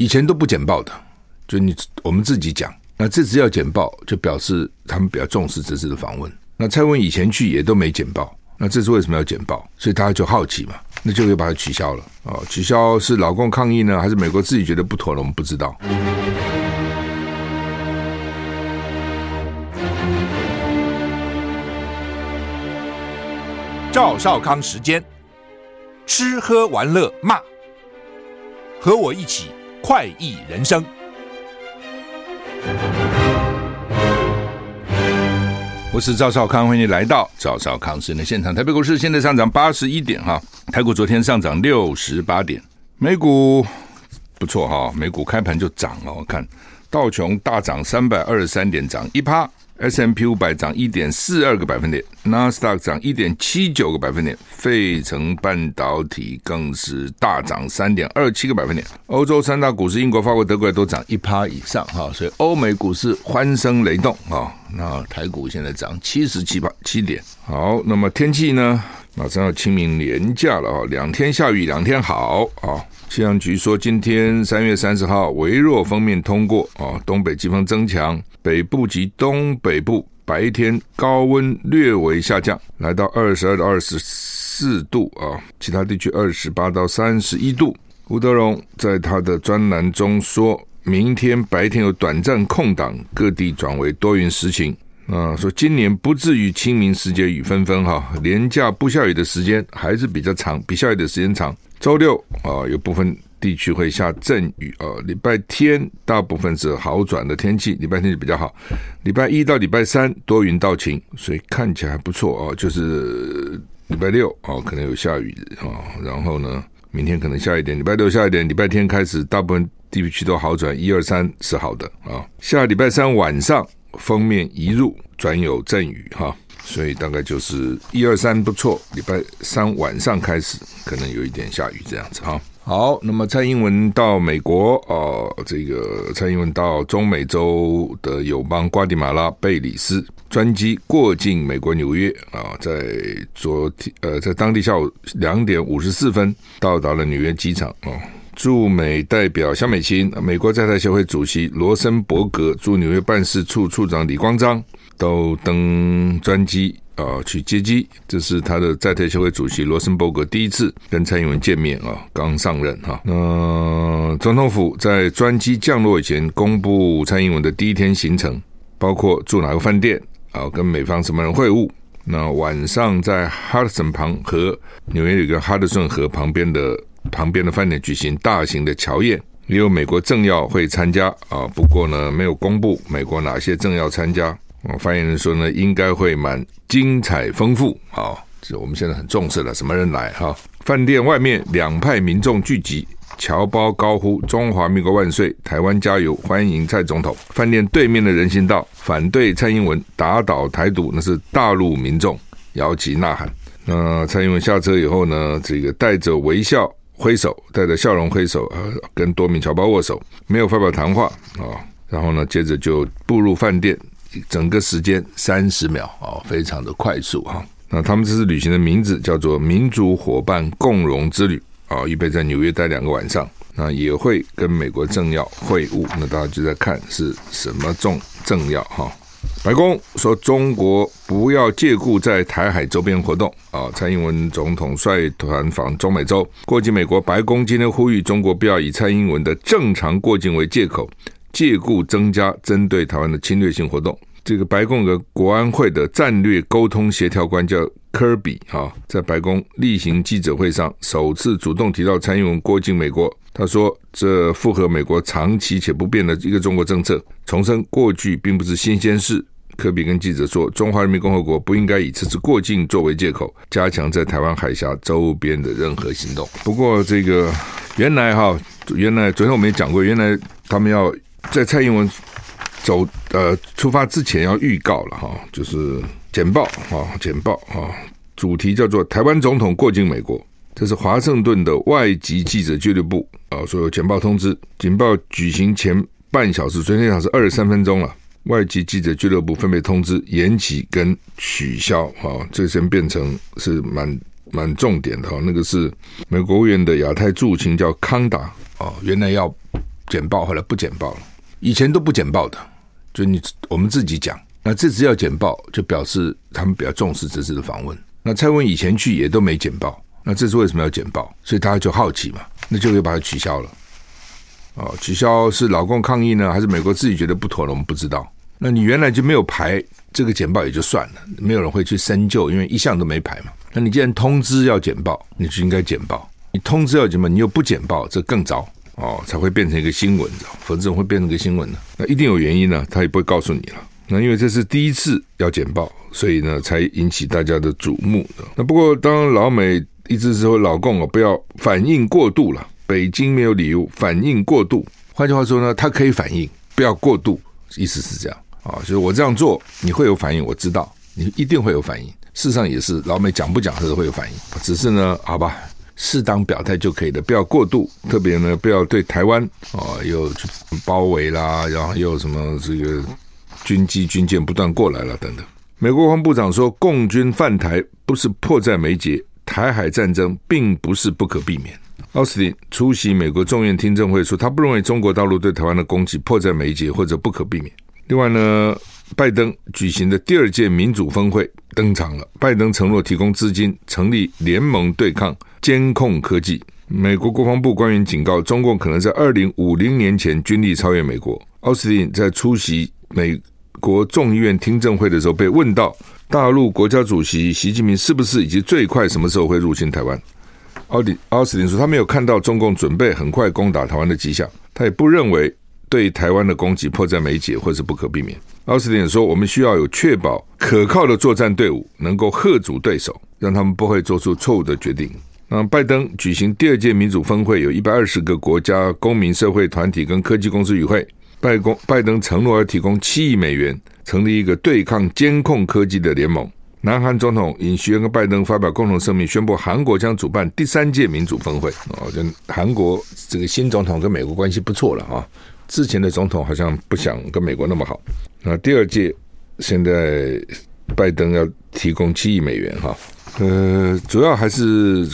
以前都不简报的，就你我们自己讲。那这次要简报，就表示他们比较重视这次的访问。那蔡文以前去也都没简报，那这次为什么要简报？所以大家就好奇嘛，那就可以把它取消了、哦！取消是老共抗议呢，还是美国自己觉得不妥了？我们不知道。赵少康时间，吃喝玩乐骂，和我一起快意人生。我是赵少康，欢迎你来到赵少康新的现场。台北股市现在上涨八十一点哈，台股昨天上涨六十八点，美股不错哈，美股开盘就涨了，我看道琼大涨三百二十三点，涨一趴。S M P 五百涨一点四二个百分点，纳斯达克涨一点七九个百分点，费城半导体更是大涨三点二七个百分点。欧洲三大股市，英国、法国、德国都涨一趴以上哈，所以欧美股市欢声雷动啊。那台股现在涨七十七趴七点。好，那么天气呢？马上要清明连假了啊，两天下雨，两天好啊。气象局说，今天三月三十号，微弱锋面通过啊，东北季风增强，北部及东北部白天高温略微下降，来到二十二到二十四度啊，其他地区二十八到三十一度。吴德荣在他的专栏中说，明天白天有短暂空档，各地转为多云时晴。啊，说今年不至于清明时节雨纷纷哈，连假不下雨的时间还是比较长，比下雨的时间长。周六啊，有部分地区会下阵雨啊。礼拜天大部分是好转的天气，礼拜天就比较好。礼拜一到礼拜三多云到晴，所以看起来还不错啊。就是礼拜六啊，可能有下雨啊。然后呢，明天可能下一点，礼拜六下一点，礼拜天开始大部分地区都好转，一二三是好的啊。下礼拜三晚上封面一入，转有阵雨哈。所以大概就是一二三不错，礼拜三晚上开始可能有一点下雨这样子哈。好，那么蔡英文到美国啊、这个蔡英文到中美洲的友邦瓜地马拉、贝里斯，专机过境美国纽约啊，在昨天呃，在当地下午两点五十四分到达了纽约机场啊。驻美代表肖美琴、美国在台协会主席罗森伯格、驻纽约办事处处长李光章。都登专机啊，去接机。这是他的在台协会主席罗森伯格第一次跟蔡英文见面啊，刚上任哈。那、总统府在专机降落以前公布蔡英文的第一天行程，包括住哪个饭店啊，跟美方什么人会晤。那晚上在哈德森旁和纽约有个哈德逊河旁边的旁边的饭店举行大型的乔宴，也有美国政要会参加啊。不过呢，没有公布美国哪些政要参加。哦，发言人说呢，应该会蛮精彩丰富啊！这我们现在很重视了，什么人来哈？饭店外面两派民众聚集，侨胞高呼“中华民国万岁，台湾加油，欢迎蔡总统”。饭店对面的人行道反对蔡英文打倒台独，那是大陆民众摇旗呐喊。那蔡英文下车以后呢，这个带着微笑挥手，带着笑容挥手，呃，跟多名侨胞握手，没有发表谈话啊。然后呢，接着就步入饭店。整个时间三十秒啊，非常的快速哈。那他们这次旅行的名字叫做“民族伙伴共荣之旅”啊，预备在纽约待两个晚上。那也会跟美国政要会晤。那大家就在看是什么重政要哈。白宫说中国不要借故在台海周边活动啊。蔡英文总统率团访中美洲过境美国，白宫今天呼吁中国不要以蔡英文的正常过境为借口。借故增加针对台湾的侵略性活动，这个白宫的国安会的战略沟通协调官叫科比啊，在白宫例行记者会上首次主动提到蔡英文过境美国。他说：“这符合美国长期且不变的一个中国政策，重申过去并不是新鲜事。”科比跟记者说：“中华人民共和国不应该以这次过境作为借口，加强在台湾海峡周边的任何行动。”不过，这个原来哈，原来昨天我们也讲过，原来他们要。在蔡英文走呃出发之前要预告了哈，就是简报哈，简报哈，主题叫做台湾总统过境美国，这是华盛顿的外籍记者俱乐部啊，所有简报通知，简报举行前半小时，昨天小时二十三分钟了，外籍记者俱乐部分别通知延期跟取消哈，这先变成是蛮蛮重点的哈，那个是美国务院的亚太驻情叫康达啊，原来要。简报，后来不简报了。以前都不简报的，就你我们自己讲。那这次要简报，就表示他们比较重视这次的访问。那蔡文以前去也都没简报，那这次为什么要简报？所以大家就好奇嘛，那就又把它取消了。哦，取消是老共抗议呢，还是美国自己觉得不妥了？我们不知道。那你原来就没有排这个简报也就算了，没有人会去深究，因为一向都没排嘛。那你既然通知要简报，你就应该简报。你通知要简报，你又不简报，这更糟哦，才会变成一个新闻，否则怎么会变成一个新闻呢？那一定有原因呢，他也不会告诉你了。那因为这是第一次要简报，所以呢才引起大家的瞩目。那不过当老美一直说老共啊不要反应过度了，北京没有理由反应过度。换句话说呢，他可以反应，不要过度，意思是这样。啊，就是我这样做，你会有反应，我知道你一定会有反应。事实上也是，老美讲不讲，他都会有反应。只是呢，好吧，适当表态就可以了，不要过度。特别呢，不要对台湾啊又包围啦，然后又什么这个军机、军舰不断过来了等等。美国国防部长说，共军犯台不是迫在眉睫，台海战争并不是不可避免。奥斯汀出席美国众院听证会说，他不认为中国大陆对台湾的攻击迫在眉睫或者不可避免。另外呢，拜登举行的第二届民主峰会登场了。拜登承诺提供资金，成立联盟对抗监控科技。美国国防部官员警告，中共可能在二零五零年前军力超越美国。奥斯汀在出席美国众议院听证会的时候，被问到大陆国家主席习近平是不是以及最快什么时候会入侵台湾？奥迪奥斯汀说，他没有看到中共准备很快攻打台湾的迹象，他也不认为。对台湾的攻击迫在眉睫，或是不可避免。奥斯汀说：“我们需要有确保可靠的作战队伍，能够吓阻对手，让他们不会做出错误的决定。”那拜登举行第二届民主峰会，有一百二十个国家公民社会团体跟科技公司与会。拜公拜登承诺要提供七亿美元，成立一个对抗监控科技的联盟。南韩总统尹锡悦跟拜登发表共同声明，宣布韩国将主办第三届民主峰会。哦，跟韩国这个新总统跟美国关系不错了啊。之前的总统好像不想跟美国那么好。那第二届现在拜登要提供七亿美元哈，呃，主要还是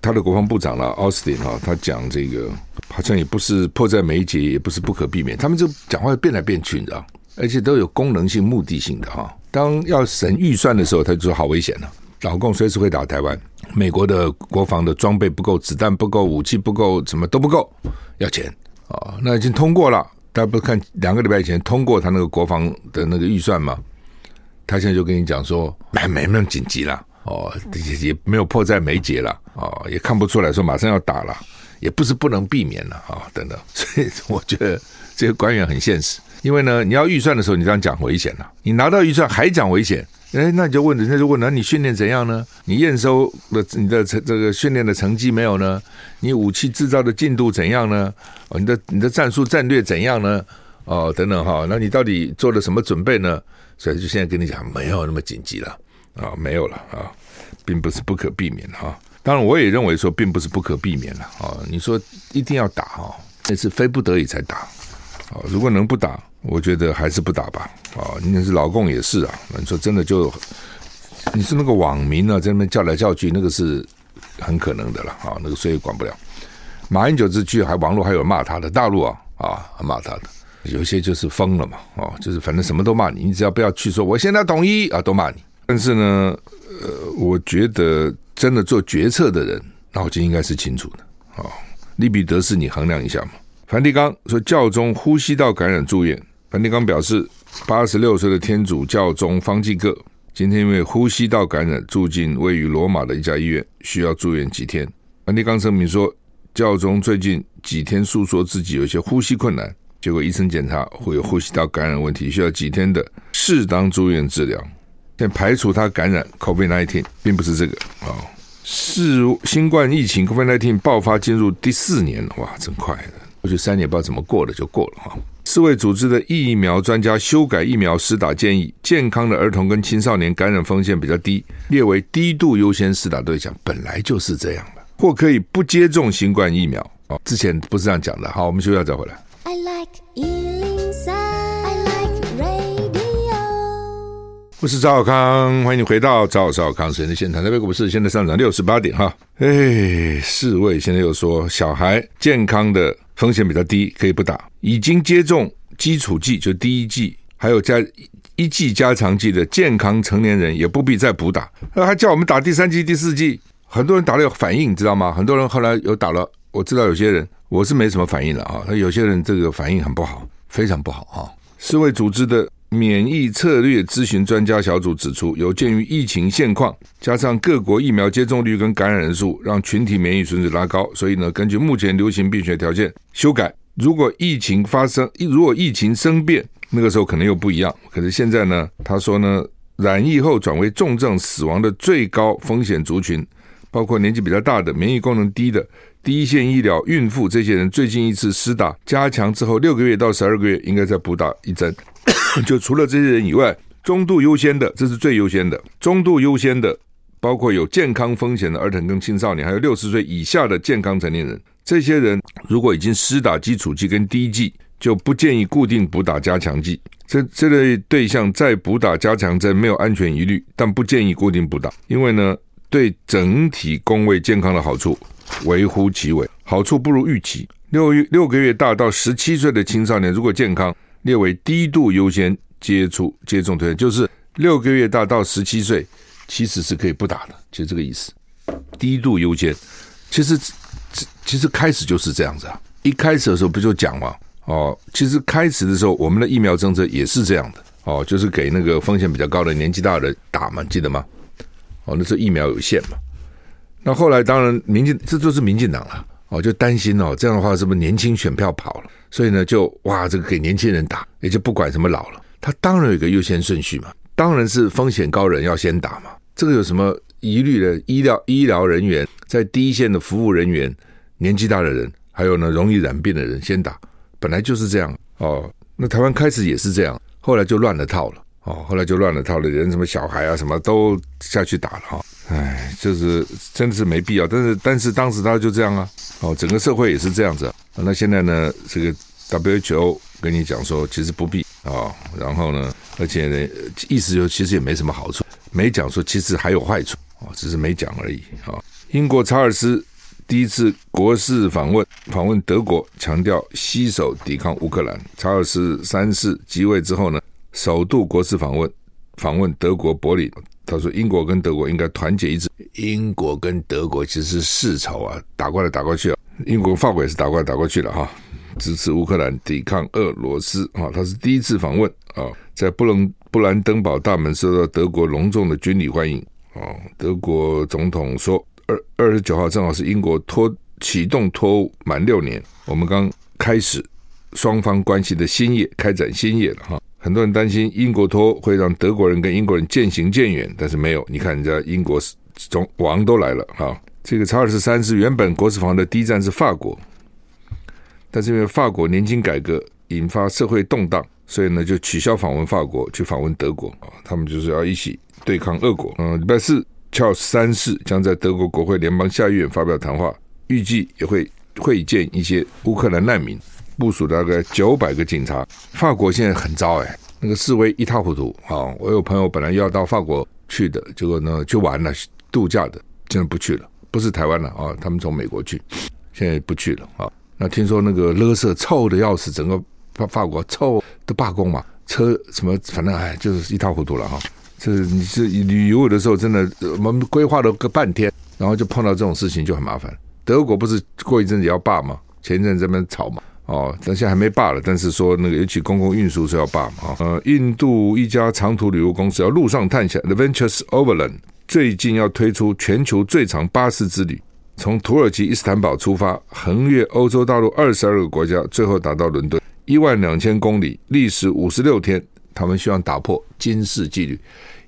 他的国防部长了奥斯汀哈，他讲这个好像也不是迫在眉睫，也不是不可避免。他们就讲话变来变去，你知道，而且都有功能性、目的性的哈。当要审预算的时候，他就说好危险了，老共随时会打台湾，美国的国防的装备不够，子弹不够，武器不够，什么都不够，要钱。哦，那已经通过了。大家不是看两个礼拜以前通过他那个国防的那个预算吗？他现在就跟你讲说，没没那么紧急了。哦，也也没有迫在眉睫了。哦，也看不出来说马上要打了，也不是不能避免了。啊、等等。所以我觉得这个官员很现实，因为呢，你要预算的时候，你这样讲危险了。你拿到预算还讲危险。哎，那你就问，人家就问，那你训练怎样呢？你验收的你的成这个训练的成绩没有呢？你武器制造的进度怎样呢？哦，你的你的战术战略怎样呢？哦，等等哈，那你到底做了什么准备呢？所以就现在跟你讲，没有那么紧急了啊，没有了啊，并不是不可避免哈。当然，我也认为说，并不是不可避免了啊。你说一定要打哈，那是非不得已才打啊。如果能不打，我觉得还是不打吧。啊，那是老共也是啊。你说真的就，你是那个网民啊，在那边叫来叫去，那个是很可能的了。啊，那个谁也管不了。马英九之去，还网络还有骂他的，大陆啊啊骂他的，有些就是疯了嘛。啊，就是反正什么都骂你，你只要不要去说我现在统一啊，都骂你。但是呢，呃，我觉得真的做决策的人脑筋应该是清楚的。啊，利弊得失你衡量一下嘛。梵蒂冈说教宗呼吸道感染住院。梵蒂冈表示，八十六岁的天主教宗方济各今天因为呼吸道感染住进位于罗马的一家医院，需要住院几天。梵蒂冈声明说，教宗最近几天诉说自己有些呼吸困难，结果医生检查会有呼吸道感染问题，需要几天的适当住院治疗。现在排除他感染 COVID-19，并不是这个啊，是新冠疫情 COVID-19 爆发进入第四年了，哇，真快的，过去三年不知道怎么过了就过了哈。世卫组织的疫苗专家修改疫苗施打建议，健康的儿童跟青少年感染风险比较低，列为低度优先施打对象。本来就是这样的，或可以不接种新冠疫苗。哦，之前不是这样讲的。好，我们休息再回来。I like 103, I like radio。我是赵小康，欢迎你回到赵少康时间的现场。台北股市现在上涨六十八点哈。哎，世卫现在又说，小孩健康的。风险比较低，可以不打。已经接种基础剂，就第一剂，还有加一剂加强剂的健康成年人，也不必再补打。那还叫我们打第三剂、第四剂，很多人打了有反应，知道吗？很多人后来有打了，我知道有些人，我是没什么反应了啊。那有些人这个反应很不好，非常不好啊。世卫组织的。免疫策略咨询专家小组指出，有鉴于疫情现况，加上各国疫苗接种率跟感染人数，让群体免疫水准拉高，所以呢，根据目前流行病学条件修改。如果疫情发生，如果疫情生变，那个时候可能又不一样。可是现在呢，他说呢，染疫后转为重症死亡的最高风险族群，包括年纪比较大的、免疫功能低的、第一线医疗、孕妇这些人，最近一次施打加强之后六个月到十二个月，应该再补打一针。就除了这些人以外，中度优先的，这是最优先的。中度优先的，包括有健康风险的儿童跟青少年，还有六十岁以下的健康成年人。这些人如果已经施打基础剂跟第一剂，就不建议固定补打加强剂。这这类对象再补打加强针没有安全疑虑，但不建议固定补打，因为呢，对整体公卫健康的好处微乎其微，好处不如预期。六月六个月大到十七岁的青少年如果健康。列为低度优先接触接种推荐，就是六个月大到十七岁，其实是可以不打的，就这个意思。低度优先，其实其实开始就是这样子啊。一开始的时候不就讲嘛，哦，其实开始的时候我们的疫苗政策也是这样的，哦，就是给那个风险比较高的年纪大的打嘛，记得吗？哦，那时候疫苗有限嘛。那后来当然民进，这就是民进党了。哦，就担心哦，这样的话是不是年轻选票跑了？所以呢，就哇，这个给年轻人打，也就不管什么老了。他当然有一个优先顺序嘛，当然是风险高人要先打嘛。这个有什么疑虑的？医疗医疗人员在第一线的服务人员，年纪大的人，还有呢容易染病的人先打，本来就是这样哦。那台湾开始也是这样，后来就乱了套了哦，后来就乱了套了，人什么小孩啊什么都下去打了哈。哎，就是真的是没必要，但是但是当时他就这样啊。哦，整个社会也是这样子。那现在呢，这个 WHO 跟你讲说，其实不必啊、然后呢，而且呢，意思就其实也没什么好处，没讲说其实还有坏处啊，只是没讲而已啊。英国查尔斯第一次国事访问，访问德国，强调携手抵抗乌克兰。查尔斯三世继位之后呢，首度国事访问，访问德国柏林。他说：“英国跟德国应该团结一致。英国跟德国其实是世仇啊，打过来打过去啊。英国、法国也是打过来打过去了哈。支持乌克兰抵抗俄罗斯啊。他是第一次访问啊，在布伦布兰登堡大门受到德国隆重的军礼欢迎啊。德国总统说，二二十九号正好是英国脱启动脱欧满六年，我们刚开始双方关系的新页，开展新页了哈。”很多人担心英国脱会让德国人跟英国人渐行渐远，但是没有。你看人家英国总王都来了哈。这个查尔斯三世原本国事访问的第一站是法国，但是因为法国年金改革引发社会动荡，所以呢就取消访问法国，去访问德国啊。他们就是要一起对抗俄国。嗯，礼拜四，查尔斯三世将在德国国会联邦下议院发表谈话，预计也会会见一些乌克兰难民。部署大概九百个警察，法国现在很糟哎，那个示威一塌糊涂啊！我有朋友本来要到法国去的，结果呢就完了，度假的现在不去了，不是台湾了啊，他们从美国去，现在不去了啊。那听说那个垃圾臭的要死，整个法法国臭的罢工嘛，车什么反正哎就是一塌糊涂了哈。这你是旅游的时候真的我们规划了个半天，然后就碰到这种事情就很麻烦。德国不是过一阵子要罢吗？前一阵子在那边吵嘛。哦，但现在还没罢了。但是说那个尤其公共运输是要罢嘛？呃，印度一家长途旅游公司要路上探险，Adventures Overland 最近要推出全球最长巴士之旅，从土耳其伊斯坦堡出发，横越欧洲大陆二十二个国家，最后达到伦敦，一万两千公里，历时五十六天。他们希望打破金氏纪录。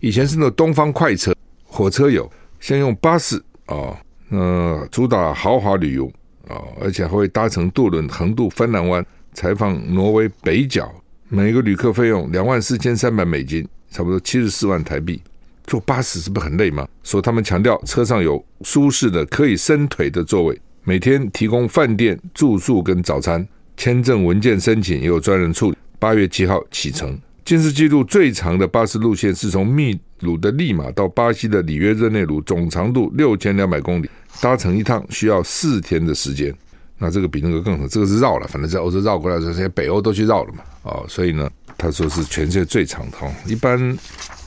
以前是那东方快车火车有，现在用巴士啊，呃，主打豪华旅游。啊，而且还会搭乘渡轮横渡芬兰湾，采访挪威北角，每个旅客费用两万四千三百美金，差不多七十四万台币。坐巴士是不是很累吗？说他们强调车上有舒适的可以伸腿的座位，每天提供饭店住宿跟早餐，签证文件申请也有专人处理。八月七号启程，金氏纪录最长的巴士路线是从密鲁的利马到巴西的里约热内卢，总长度六千两百公里。搭乘一趟需要四天的时间，那这个比那个更长，这个是绕了，反正在欧洲绕过来，这些北欧都去绕了嘛，哦，所以呢，他说是全世界最长的，一般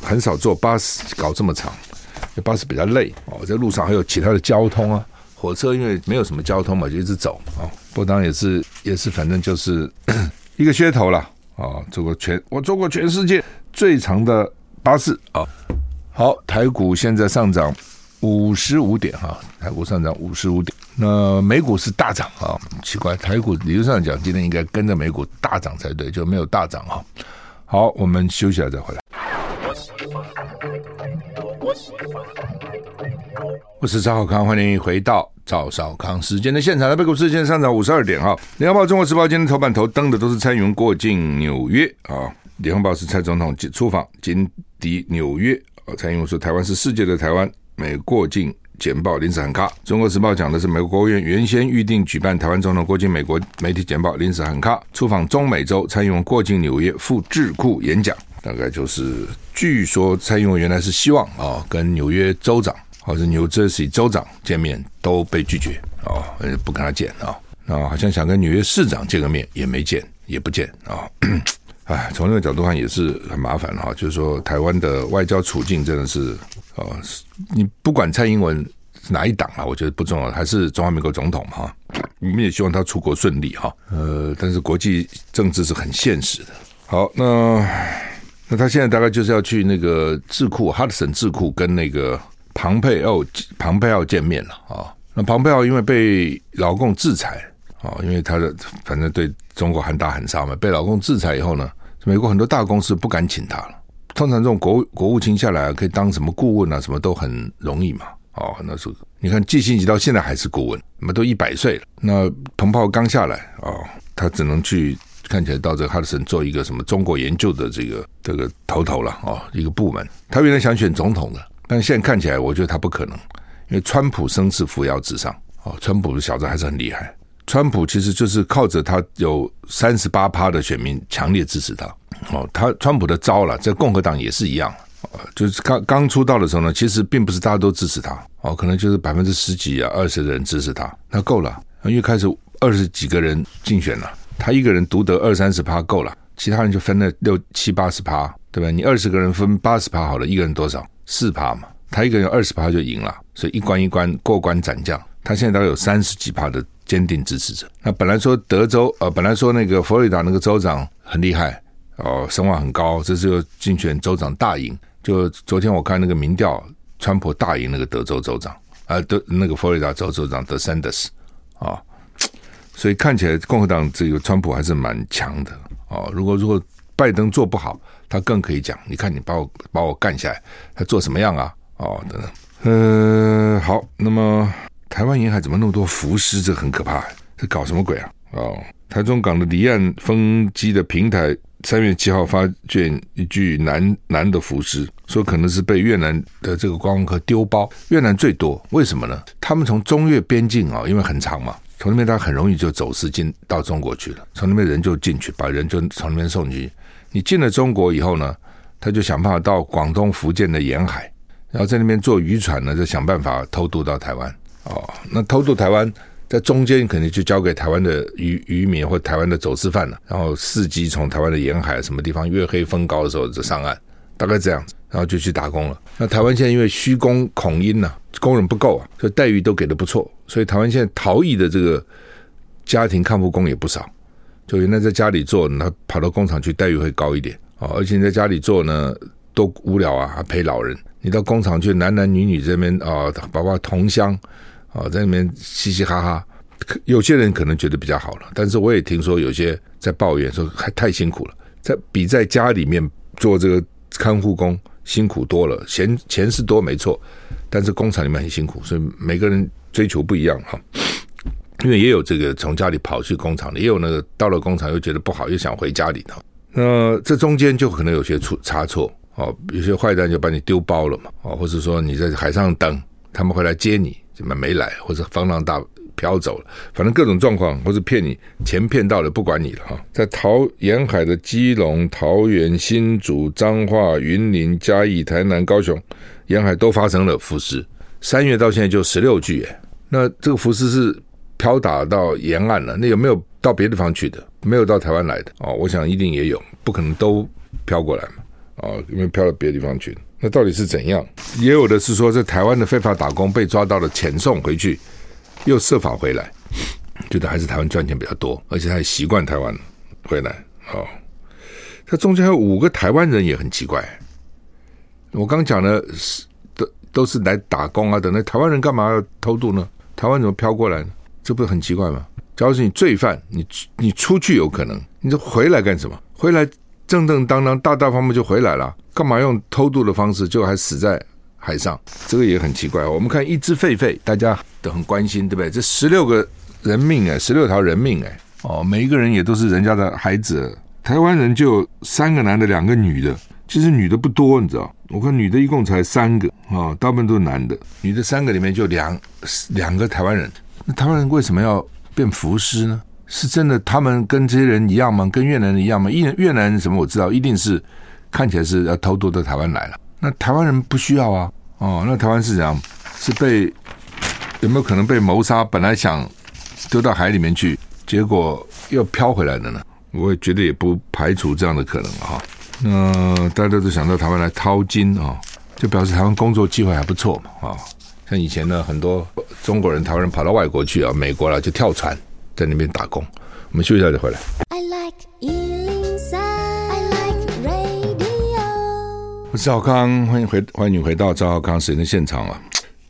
很少坐巴士搞这么长，巴士比较累。哦，在路上还有其他的交通啊，火车因为没有什么交通嘛，就一直走。啊，不当也是也是反正就是 一个噱头了啊，做过全我做过全世界最长的巴士啊。好，台股现在上涨五十五点哈，台股上涨五十五点。那美股是大涨啊，奇怪，台股理论上讲今天应该跟着美股大涨才对，就没有大涨哈。好，我们休息了再回来。我是赵少康，欢迎回到赵少康时间的现场。台北股市现在上涨五十二点哈。联合报、中国时报今天头版头登的都是蔡英文过境纽约啊。联合报是蔡总统出访金迪纽约啊。蔡英文说：“台湾是世界的台湾，美过境简报临时喊卡。”中国时报讲的是美国国务院原先预定举办台湾总统过境美国媒体简报临时喊卡。出访中美洲，蔡英文过境纽约赴智库演讲，大概就是据说蔡英文原来是希望啊跟纽约州长或者纽泽西州长见面，都被拒绝啊，不跟他见啊，那好像想跟纽约市长见个面也没见，也不见啊。哎，从那个角度看也是很麻烦哈，就是说台湾的外交处境真的是啊，你不管蔡英文是哪一党啊，我觉得不重要，还是中华民国总统哈，我们也希望他出国顺利哈。呃，但是国际政治是很现实的。好，那那他现在大概就是要去那个智库哈德森智库跟那个庞佩奥庞佩奥见面了啊。那庞佩奥因为被老共制裁。哦，因为他的反正对中国很大很杀嘛，被老公制裁以后呢，美国很多大公司不敢请他了。通常这种国务国务卿下来可以当什么顾问啊，什么都很容易嘛。哦，那时候你看季辛吉到现在还是顾问，那么都一百岁了。那彭湃刚下来哦，他只能去看起来到这个哈德森做一个什么中国研究的这个这个头头了哦，一个部门。他原来想选总统的，但现在看起来我觉得他不可能，因为川普声势扶摇直上哦，川普的小子还是很厉害。川普其实就是靠着他有三十八趴的选民强烈支持他哦，他川普的招了，在共和党也是一样，就是刚刚出道的时候呢，其实并不是大家都支持他哦，可能就是百分之十几啊、二十的人支持他，那够了，因为开始二十几个人竞选了，他一个人独得二三十趴够了，其他人就分了六七八十趴，对吧？你二十个人分八十趴好了，一个人多少？四趴嘛，他一个人二十趴就赢了，所以一关一关过关斩将，他现在大概有三十几趴的。坚定支持者。那本来说德州，呃，本来说那个佛罗里达那个州长很厉害，哦，声望很高，这次又竞选州长大赢。就昨天我看那个民调，川普大赢那个德州州长，啊，德那个佛罗里达州州长德桑德斯，啊，所以看起来共和党这个川普还是蛮强的，哦，如果如果拜登做不好，他更可以讲，你看你把我把我干下来，他做什么样啊？哦，等等，呃，好，那么。台湾沿海怎么那么多浮尸？这很可怕，这搞什么鬼啊？哦，台中港的离岸风机的平台，三月七号发现一具男男的浮尸，说可能是被越南的这个观光客丢包。越南最多，为什么呢？他们从中越边境啊，因为很长嘛，从那边他很容易就走私进到中国去了，从那边人就进去，把人就从那边送进去。你进了中国以后呢，他就想办法到广东、福建的沿海，然后在那边坐渔船呢，就想办法偷渡到台湾。哦，那偷渡台湾在中间肯定就交给台湾的渔渔民或台湾的走私犯了，然后伺机从台湾的沿海什么地方月黑风高的时候就上岸，大概这样子，然后就去打工了。那台湾现在因为虚工恐因呐，工人不够啊，所以待遇都给的不错，所以台湾现在逃逸的这个家庭看护工也不少。就原来在家里做，那跑到工厂去待遇会高一点啊，而且你在家里做呢多无聊啊，还陪老人。你到工厂去，男男女女这边啊，包括同乡。啊，在里面嘻嘻哈哈，有些人可能觉得比较好了，但是我也听说有些在抱怨说还太辛苦了，在比在家里面做这个看护工辛苦多了，钱钱是多没错，但是工厂里面很辛苦，所以每个人追求不一样哈。因为也有这个从家里跑去工厂的，也有那个到了工厂又觉得不好，又想回家里头。那这中间就可能有些出差错哦，有些坏蛋就把你丢包了嘛，哦，或者说你在海上等，他们会来接你。怎么没来，或者风浪大飘走了，反正各种状况，或者骗你钱骗到了，不管你了哈。在桃沿海的基隆、桃园、新竹、彰化、云林、嘉义、台南、高雄沿海都发生了浮尸，三月到现在就十六具，耶，那这个浮尸是飘打到沿岸了，那有没有到别地方去的？没有到台湾来的哦，我想一定也有，不可能都飘过来嘛，哦，因为飘到别的地方去。那到底是怎样？也有的是说，在台湾的非法打工被抓到了，遣送回去，又设法回来，觉得还是台湾赚钱比较多，而且他也习惯台湾回来。哦，他中间还有五个台湾人也很奇怪。我刚讲的是都都是来打工啊，等那台湾人干嘛要偷渡呢？台湾怎么飘过来呢？这不是很奇怪吗？假如是你罪犯，你你出去有可能，你这回来干什么？回来正正当当、大大方方就回来了，干嘛用偷渡的方式，就还死在海上？这个也很奇怪。我们看一只狒狒，大家都很关心，对不对？这十六个人命哎，十六条人命哎，哦，每一个人也都是人家的孩子。台湾人就三个男的，两个女的。其实女的不多，你知道？我看女的一共才三个啊，大部分都是男的。女的三个里面就两两个台湾人。那台湾人为什么要变浮尸呢？是真的他们跟这些人一样吗？跟越南人一样吗？越越南人什么我知道，一定是看起来是要偷渡到台湾来了。那台湾人不需要啊。哦，那台湾是怎样？是被有没有可能被谋杀？本来想丢到海里面去，结果又飘回来的呢？我也觉得也不排除这样的可能哈。那大家都想到台湾来淘金啊，就表示台湾工作机会还不错嘛啊。像以前呢，很多中国人、台湾人跑到外国去啊，美国了就跳船在那边打工。我们休息一下就回来。I like 103, I like radio。我是赵康，欢迎回欢迎你回到赵浩康时间的现场啊。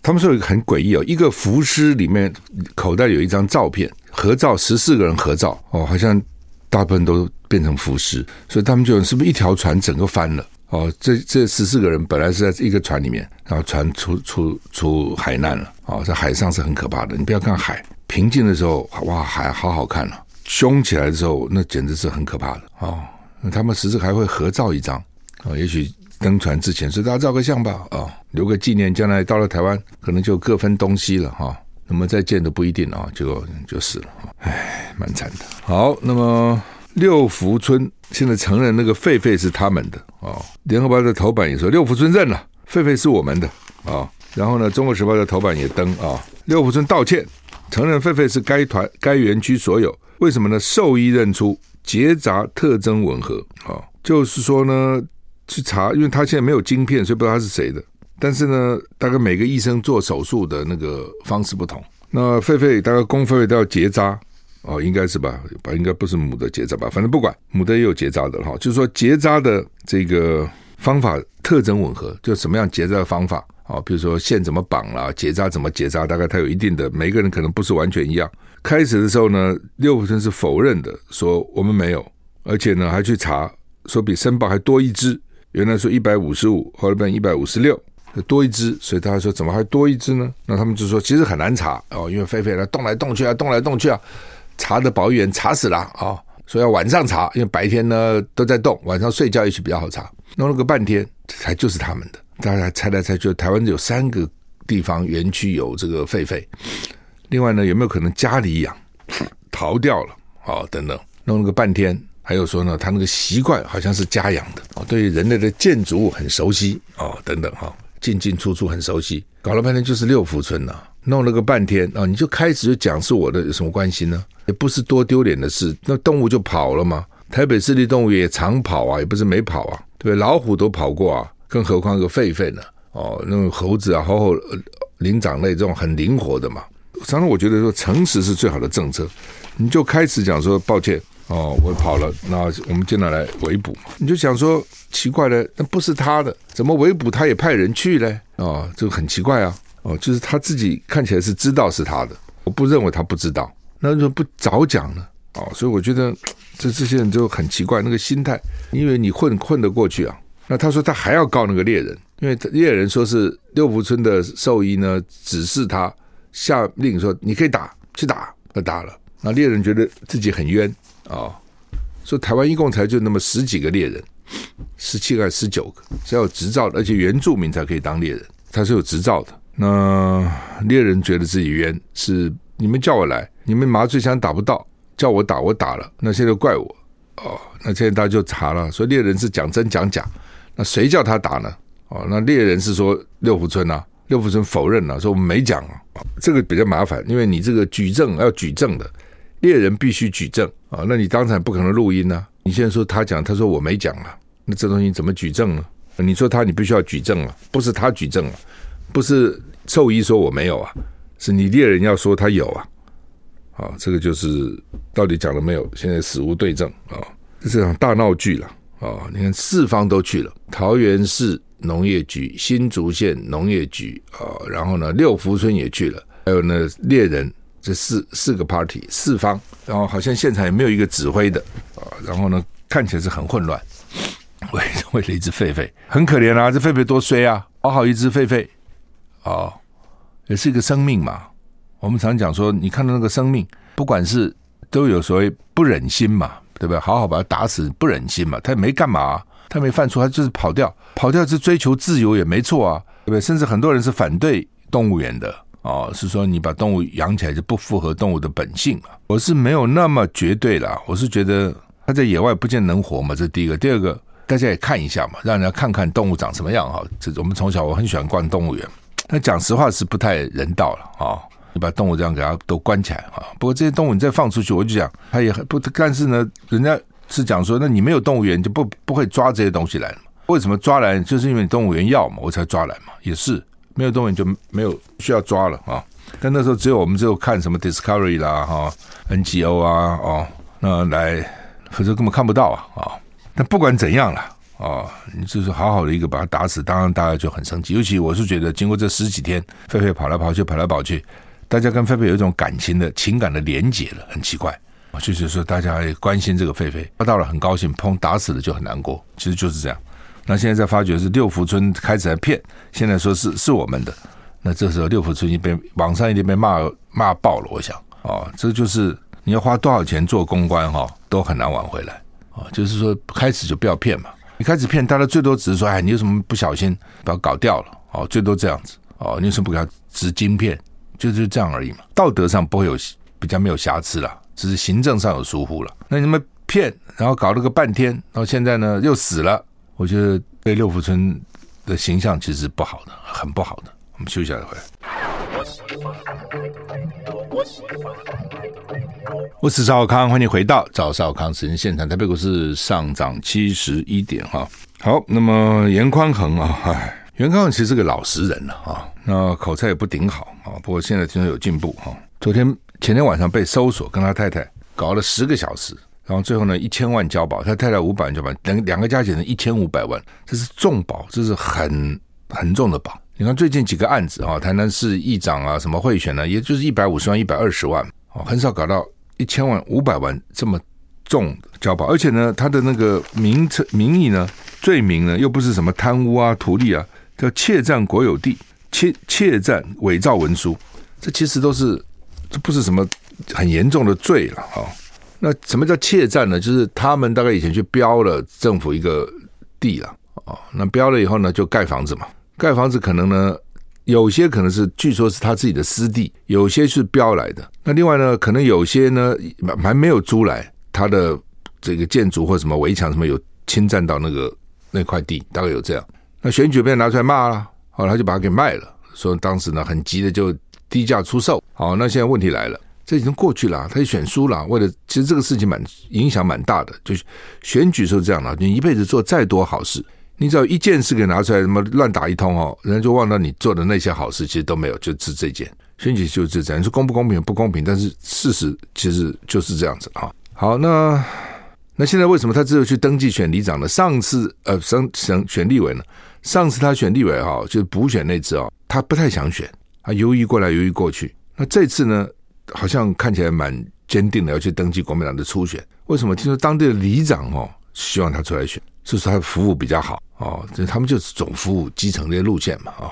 他们说有一个很诡异哦，一个浮尸里面口袋有一张照片，合照十四个人合照哦，好像大部分都。变成浮尸，所以他们就是不是一条船整个翻了？哦，这这十四个人本来是在一个船里面，然后船出出出海难了。哦，在海上是很可怕的。你不要看海平静的时候，哇，海好好看了，凶起来的时候，那简直是很可怕的。哦，那他们十四还会合照一张。哦，也许登船之前，所以大家照个相吧。哦，留个纪念，将来到了台湾，可能就各分东西了。哈，那么再见都不一定啊，就就死了。唉，蛮惨的。好，那么。六福村现在承认那个狒狒是他们的啊，联合报的头版也说六福村认了，狒狒是我们的啊。然后呢，中国时报的头版也登啊，六福村道歉，承认狒狒是该团该园区所有。为什么呢？兽医认出结扎特征吻合啊，就是说呢，去查，因为他现在没有晶片，所以不知道他是谁的。但是呢，大概每个医生做手术的那个方式不同。那狒狒大概公狒狒都要结扎。哦，应该是吧，吧，应该不是母的结扎吧，反正不管，母的也有结扎的哈。就是说结扎的这个方法特征吻合，就什么样结扎的方法啊？比如说线怎么绑啦，结扎怎么结扎，大概它有一定的，每个人可能不是完全一样。开始的时候呢，六福村是否认的，说我们没有，而且呢还去查，说比申报还多一只，原来说一百五十五，后来变一百五十六，多一只，所以他说怎么还多一只呢？那他们就说其实很难查哦，因为狒狒它动来动去啊，动来动去啊。查的保育员查死了啊、哦！说要晚上查，因为白天呢都在动，晚上睡觉也许比较好查。弄了个半天，才就是他们的。大家猜来猜去，台湾有三个地方园区有这个狒狒。另外呢，有没有可能家里养逃掉了、哦？等等，弄了个半天，还有说呢，他那个习惯好像是家养的哦，对人类的建筑物很熟悉哦，等等哈，进进出出很熟悉。搞了半天就是六福村呐。弄了个半天啊，你就开始就讲是我的，有什么关系呢？也不是多丢脸的事，那动物就跑了嘛。台北市立动物园也常跑啊，也不是没跑啊，对？老虎都跑过啊，更何况个狒狒呢？哦，那种猴子啊，猴猴灵长类这种很灵活的嘛。常常我觉得说，诚实是最好的政策。你就开始讲说，抱歉哦，我跑了，那我们接下来围捕嘛。你就想说，奇怪了，那不是他的，怎么围捕他也派人去嘞？哦，这个很奇怪啊。哦，就是他自己看起来是知道是他的，我不认为他不知道，那为什么不早讲呢？哦，所以我觉得这这些人就很奇怪，那个心态，因为你混混得过去啊。那他说他还要告那个猎人，因为猎人说是六福村的兽医呢指示他下令说你可以打，去打，他打了。那猎人觉得自己很冤啊，哦，说台湾一共才就那么十几个猎人，十七个还是十九个是要有执照的，而且原住民才可以当猎人，他是有执照的。那猎人觉得自己冤，是你们叫我来，你们麻醉枪打不到，叫我打，我打了，那现在怪我哦。那现在大家就查了，说猎人是讲真讲假，那谁叫他打呢？哦，那猎人是说六福村呐，六福村否认了，说我们没讲啊，这个比较麻烦，因为你这个举证要举证的，猎人必须举证啊，那你当场不可能录音呢、啊。你现在说他讲，他说我没讲啊，那这东西怎么举证呢？你说他，你必须要举证啊，不是他举证啊，不是兽医说我没有啊，是你猎人要说他有啊。啊，这个就是到底讲了没有？现在死无对证啊，这是场大闹剧了啊！你看四方都去了，桃园市农业局、新竹县农业局啊，然后呢六福村也去了，还有呢猎人这四四个 party 四方，然后好像现场也没有一个指挥的啊，然后呢看起来是很混乱，为为了一只狒狒，很可怜啊，这狒狒多衰啊，好好一只狒狒啊，也是一个生命嘛。我们常讲说，你看到那个生命，不管是都有所谓不忍心嘛，对不对？好好把他打死，不忍心嘛。他也没干嘛，他没犯错，他就是跑掉，跑掉是追求自由也没错啊，对不对？甚至很多人是反对动物园的哦，是说你把动物养起来就不符合动物的本性嘛。我是没有那么绝对啦，我是觉得他在野外不见能活嘛，这第一个。第二个，大家也看一下嘛，让人家看看动物长什么样哈。这我们从小我很喜欢逛动物园，但讲实话是不太人道了啊。你把动物这样给它都关起来啊！不过这些动物你再放出去，我就讲它也很不。但是呢，人家是讲说，那你没有动物园就不不会抓这些东西来了嘛？为什么抓来？就是因为你动物园要嘛，我才抓来嘛。也是没有动物园就没有需要抓了啊！但那时候只有我们只有看什么 Discovery 啦哈，NGO 啊哦，那来否则根本看不到啊啊！但不管怎样了啊，你就是好好的一个把它打死，当然大家就很生气。尤其我是觉得，经过这十几天，狒狒跑来跑去，跑来跑去。大家跟菲菲有一种感情的情感的连结了，很奇怪。就是说，大家关心这个狒狒，抓到了很高兴，砰打死了就很难过。其实就是这样。那现在在发觉是六福村开始在骗，现在说是是我们的。那这时候六福村已经被网上已经被骂骂爆了。我想啊，这就是你要花多少钱做公关哈，都很难挽回来啊。就是说，开始就不要骗嘛。你开始骗，大家最多只是说，哎，你有什么不小心把它搞掉了哦，最多这样子哦，你有什么不给他植晶片？就是这样而已嘛，道德上不会有比较没有瑕疵了，只是行政上有疏忽了。那你们骗，然后搞了个半天，然后现在呢又死了，我觉得对六福村的形象其实不好的，很不好的。我们休息一下回来。我是赵少康，欢迎回到赵少康时间现场。台北股市上涨七十一点哈。好，那么严宽恒啊，唉。袁康其实是个老实人了啊，那口才也不顶好啊，不过现在听说有进步哈。昨天前天晚上被搜索，跟他太太搞了十个小时，然后最后呢一千万交保，他太太五百万交保，两两个加起来一千五百万，这是重保，这是很很重的保。你看最近几个案子啊，台南市议长啊，什么贿选呢，也就是一百五十万、一百二十万啊，很少搞到一千万、五百万这么重交保，而且呢，他的那个名称、名义呢、罪名呢，又不是什么贪污啊、图利啊。叫窃占国有地、窃窃占伪造文书，这其实都是这不是什么很严重的罪了哈。那什么叫窃占呢？就是他们大概以前去标了政府一个地了啊，那标了以后呢，就盖房子嘛。盖房子可能呢，有些可能是据说是他自己的私地，有些是标来的。那另外呢，可能有些呢还没有租来，他的这个建筑或什么围墙什么有侵占到那个那块地，大概有这样。那选举被拿出来骂了，后来他就把它给卖了，说当时呢很急的就低价出售。好，那现在问题来了，这已经过去了，他就选输了。为了其实这个事情蛮影响蛮大的，就是选举时候这样的，你一辈子做再多好事，你只要一件事给拿出来，什么乱打一通哦，人家就忘了你做的那些好事，其实都没有，就是这件选举就是这样。你说公不公平不公平，但是事实其实就是这样子啊。好，那。那现在为什么他只有去登记选里长呢？上次呃，省省选立委呢？上次他选立委哈，就是补选那次啊，他不太想选，他犹豫过来犹豫过去。那这次呢，好像看起来蛮坚定的要去登记国民党的初选。为什么？听说当地的里长哦，希望他出来选，是说他服务比较好哦，这他们就是总服务基层这些路线嘛啊。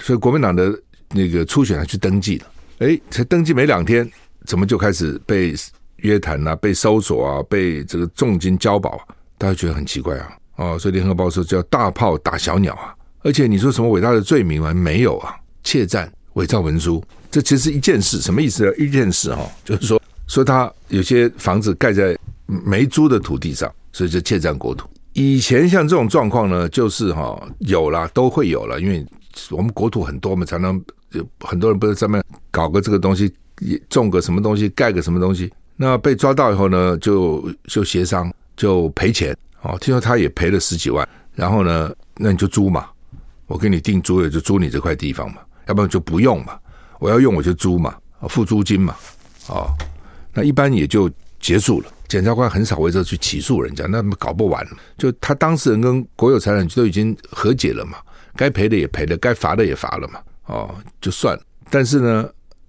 所以国民党的那个初选他去登记了，哎，才登记没两天，怎么就开始被？约谈啊，被搜索啊，被这个重金交保，大家觉得很奇怪啊，哦，所以联合报说叫大炮打小鸟啊，而且你说什么伟大的罪名吗？没有啊，窃占、伪造文书，这其实一件事，什么意思呢？一件事哈，就是说说他有些房子盖在没租的土地上，所以就窃占国土。以前像这种状况呢，就是哈有啦，都会有了，因为我们国土很多嘛，常常有很多人不是上面搞个这个东西，种个什么东西，盖个什么东西。那被抓到以后呢，就就协商，就赔钱。哦，听说他也赔了十几万。然后呢，那你就租嘛，我给你定租也就租你这块地方嘛，要不然就不用嘛。我要用我就租嘛，付租金嘛。哦，那一般也就结束了。检察官很少为这去起诉人家，那搞不完。就他当事人跟国有财产局都已经和解了嘛，该赔的也赔了，该罚的也罚了嘛，哦，就算。但是呢，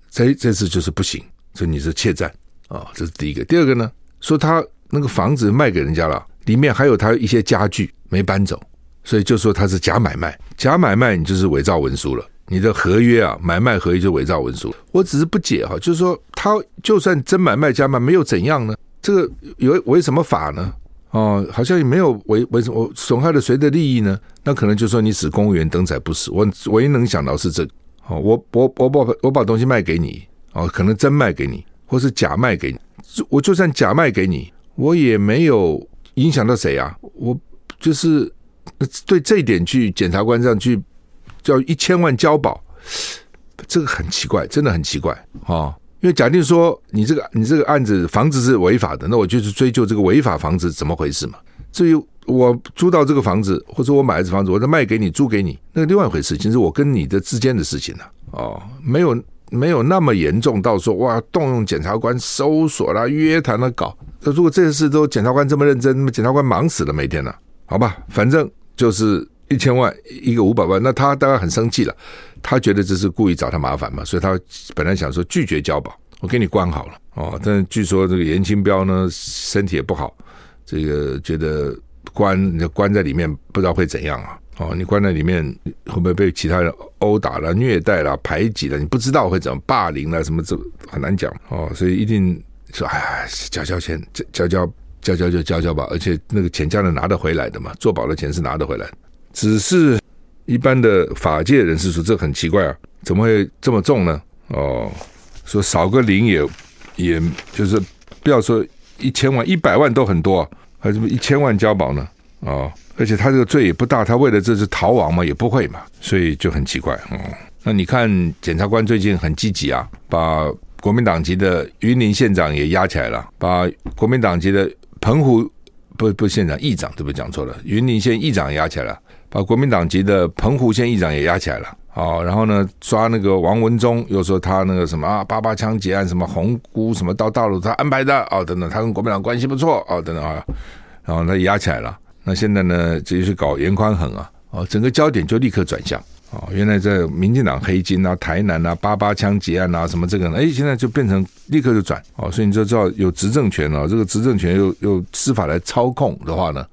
这这次就是不行，所以你是窃占啊，这是第一个。第二个呢，说他那个房子卖给人家了，里面还有他一些家具没搬走，所以就说他是假买卖。假买卖你就是伪造文书了，你的合约啊，买卖合约就伪造文书。我只是不解哈，就是说他就算真买卖假买，没有怎样呢？这个有违什么法呢？哦，好像也没有违违什么损害了谁的利益呢？那可能就说你使公务员登载不实。我唯一能想到是这个。哦，我我我把我把东西卖给你，哦，可能真卖给你，或是假卖给你。我就算假卖给你，我也没有影响到谁啊。我就是对这一点去检察官这样去叫一千万交保，这个很奇怪，真的很奇怪啊。哦因为假定说你这个你这个案子房子是违法的，那我就去追究这个违法房子怎么回事嘛。至于我租到这个房子，或者我买的这房子，我再卖给你租给你，那个另外一回事，其实我跟你的之间的事情呢、哦，没有没有那么严重到说哇动用检察官搜索啦、约谈啦搞。那如果这些事都检察官这么认真，那么检察官忙死了每天呢、好吧，反正就是一千万一个五百万，那他当然很生气了。他觉得这是故意找他麻烦嘛，所以他本来想说拒绝交保，我给你关好了哦。但据说这个严清标呢身体也不好，这个觉得关关在里面不知道会怎样啊？哦，你关在里面会不会被其他人殴打了、虐待了、排挤了？你不知道会怎么霸凌了什么？这很难讲哦。所以一定说哎，交交钱，交交交交就交交吧。而且那个钱家人拿得回来的嘛，做保的钱是拿得回来，只是。一般的法界人士说：“这很奇怪啊，怎么会这么重呢？”哦，说少个零也，也就是不要说一千万、一百万都很多，还什么一千万交保呢？哦，而且他这个罪也不大，他为了这是逃亡嘛，也不会嘛，所以就很奇怪。哦，那你看检察官最近很积极啊，把国民党籍的云林县长也押起来了，把国民党籍的澎湖不不县长议长对不对？讲错了，云林县议长也押起来了。把国民党籍的澎湖县议长也押起来了，好，然后呢，抓那个王文忠，又说他那个什么啊，八八枪击案什么红姑什么到大陆他安排的哦，等等，他跟国民党关系不错哦，等等啊，然后他压起来了。那现在呢，直接去搞严宽衡啊，哦，整个焦点就立刻转向哦，原来在民进党黑金啊、台南啊、八八枪击案啊什么这个呢，哎，现在就变成立刻就转哦，所以你就知道有执政权啊，这个执政权又又司法来操控的话呢，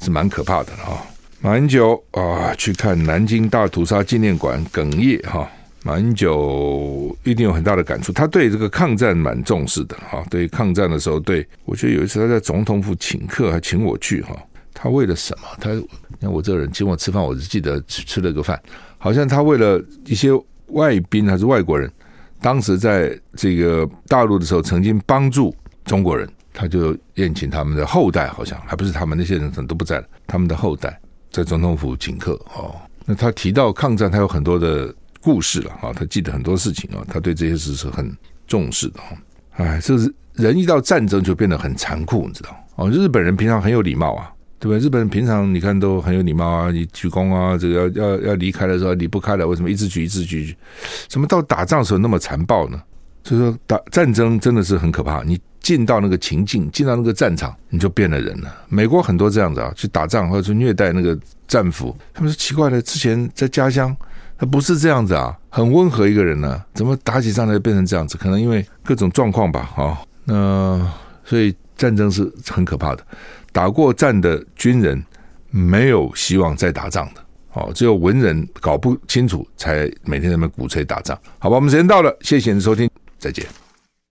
是蛮可怕的啊。马英九啊，去看南京大屠杀纪念馆哽咽哈。马英九一定有很大的感触，他对这个抗战蛮重视的哈。对抗战的时候，对我觉得有一次他在总统府请客，还请我去哈。他为了什么？他你看我这个人请我吃饭，我只记得吃了个饭，好像他为了一些外宾还是外国人，当时在这个大陆的时候曾经帮助中国人，他就宴请他们的后代，好像还不是他们那些人可能都不在了，他们的后代。在总统府请客哦，那他提到抗战，他有很多的故事了啊，他记得很多事情啊，他对这些事是很重视的哈。哎，这是人一到战争就变得很残酷，你知道哦？日本人平常很有礼貌啊，对不？日本人平常你看都很有礼貌啊，你鞠躬啊，这个要要要离开的时候离不开了，为什么一直举一直举？怎么到打仗的时候那么残暴呢？所以说打战争真的是很可怕，你。进到那个情境，进到那个战场，你就变了人了。美国很多这样子啊，去打仗或者去虐待那个战俘。他们说奇怪了，之前在家乡他不是这样子啊，很温和一个人呢、怎么打起仗来变成这样子？可能因为各种状况吧，啊，那所以战争是很可怕的。打过战的军人没有希望再打仗的，哦，只有文人搞不清楚，才每天在那鼓吹打仗。好吧，我们时间到了，谢谢你的收听，再见。